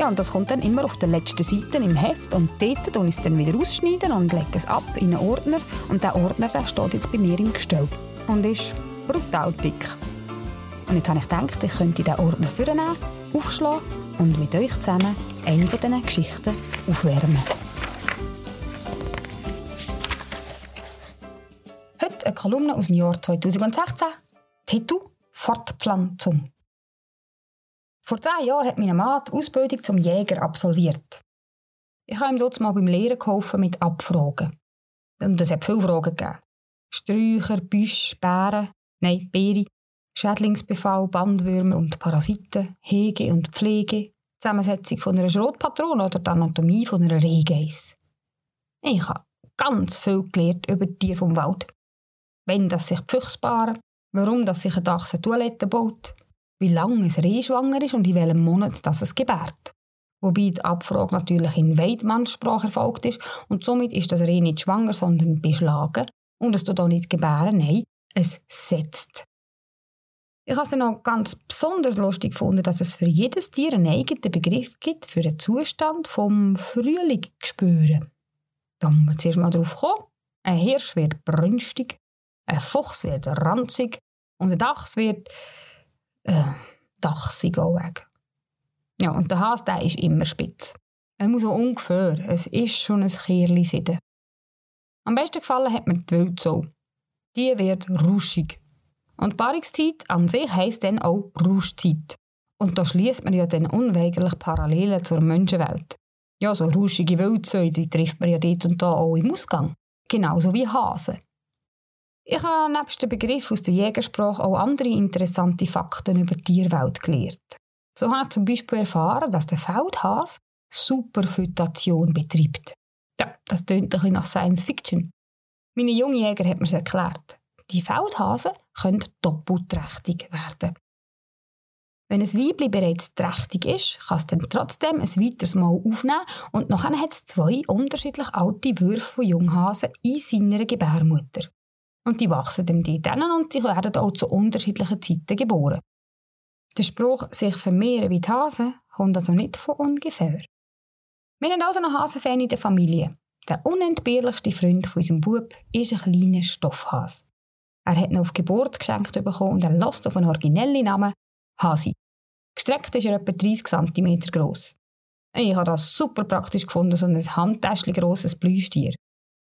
Ja, und das kommt dann immer auf der letzten Seite im Heft und dort und ich es dann wieder ausschneiden und lege es ab in einen Ordner und der Ordner der steht jetzt bei mir im Gestell und ist brutal dick. Und jetzt habe ich gedacht, ich könnte diesen Ordner vornehmen, aufschlagen und mit euch zusammen eine von diesen Geschichten aufwärmen. Heute eine Kolumne aus dem Jahr 2016. Titel Fortpflanzung. Vor zehn Jahren hat mein Mann die Ausbildung zum Jäger absolviert. Ich habe ihm dort mal beim Lehren geholfen mit Abfragen. Und es hat viele Fragen gegeben. Sträucher, Büsche, Bären, nein, Beere, Schädlingsbefall, Bandwürmer und Parasiten, Hege und Pflege, Zusammensetzung von einer Schrotpatrone oder die Anatomie von einer Rehgeiss. Ich habe ganz viel gelernt über die Tiere vom Wald. Wenn das sich Füchse paaren, warum das sich ein eine Toilette baut, wie lange ein Reh schwanger ist und in welchem Monat das es gebärt. Wobei die Abfrage natürlich in Weidmannssprache erfolgt ist und somit ist das Reh nicht schwanger, sondern beschlagen und es tut auch nicht gebären, nein, es setzt. Ich habe es noch ganz besonders lustig gefunden, dass es für jedes Tier einen eigenen Begriff gibt für den Zustand vom Frühling spüren. Da muss man zuerst mal drauf kommen. Ein Hirsch wird brünstig, ein Fuchs wird ranzig und ein Dachs wird äh, dachsig auch weg. Ja, und der Hase, der ist immer spitz. Er muss so ungefähr, es ist schon ein Kierli Sieden. Am besten gefallen hat mir die Wildsau. Die wird ruschig. Und Paarungszeit an sich heisst dann auch Rauschzeit. Und da schließt man ja dann unweigerlich Parallelen zur Menschenwelt. Ja, so rauschige Wildsau, die trifft man ja dort und da auch im Ausgang. Genauso wie Hasen. Ich habe nebst dem Begriff aus der Jägersprache auch andere interessante Fakten über die Tierwelt gelernt. So habe ich zum Beispiel erfahren, dass der Feldhase Superphytation betreibt. Ja, das klingt ein bisschen nach Science Fiction. Meine junge Jäger hat mir es erklärt. Die Feldhasen können doppelträchtig werden. Wenn ein Weibli bereits trächtig ist, kann es dann trotzdem ein weiteres Mal aufnehmen und nachher hat es zwei unterschiedlich alte Würfe von Junghasen in seiner Gebärmutter. Und die wachsen dann dort und die werden auch zu unterschiedlichen Zeiten geboren. Der Spruch, sich vermehren wie die Hasen, kommt also nicht von ungefähr. Wir haben also noch Hasenfan in der Familie. Der unentbehrlichste Freund von unserem Bub ist ein kleiner Stoffhas. Er hat ihn auf Geburt geschenkt bekommen und er lässt auf einen originellen Namen Hasi. Gestreckt ist er etwa 30 cm groß. Ich habe das super praktisch gefunden, so ein Handtäschchen grosses Blühstier.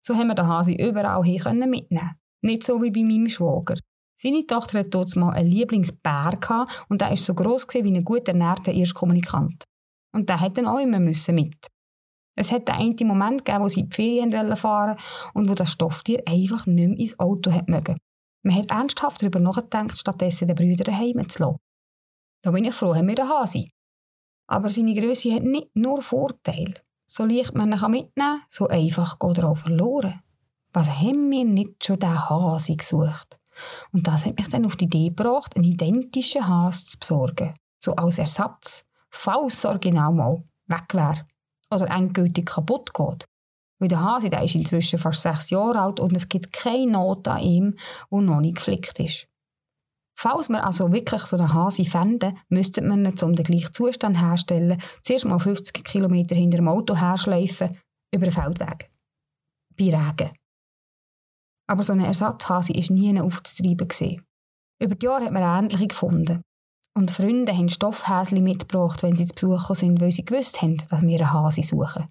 So haben wir den Hasi überall hier mitnehmen nicht so wie bei meinem Schwager. Seine Tochter hatte dort mal einen Lieblingsbär und der war so gross wie ein gut ernährter Erstkommunikant. Und der hat dann auch immer müssen mit. Es hat einen Moment gegeben, wo sie in die Ferien fahren und wo das Stofftier einfach nicht mehr ins Auto hat mögen. Man hat ernsthaft darüber nachgedacht, stattdessen den Brüder daheim zu lassen. Da bin ich froh, haben wir den Hasi. Aber seine Größe hat nicht nur Vorteile. So leicht man ihn mitnehmen kann, so einfach geht er auch verloren. Was haben wir nicht schon den Hase gesucht? Und das hat mich dann auf die Idee gebracht, einen identischen Hase zu besorgen. So als Ersatz, falls das Original mal weg wäre oder endgültig kaputt geht. Weil der Hase der ist inzwischen fast sechs Jahre alt und es gibt keine Not an ihm, der noch nicht geflickt ist. Falls wir also wirklich so einen Hase fänden, müsste man ihn, um den gleichen Zustand herzustellen, zuerst mal 50 km hinter dem Auto herschleifen, über den Feldweg. Bei Regen. Aber so ein Ersatzhase war nie aufzutreiben. Über die Jahre hat man ähnliche gefunden. Und Freunde haben Stoffhäschen mitgebracht, wenn sie zu Besuch sind, weil sie gewusst haben, dass wir einen Hase suchen.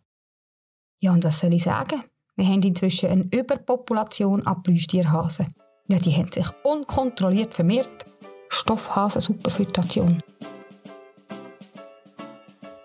Ja, und was soll ich sagen? Wir haben inzwischen eine Überpopulation an Plüschtierhasen. Ja, die haben sich unkontrolliert vermehrt. Stoffhasen-Superphytation.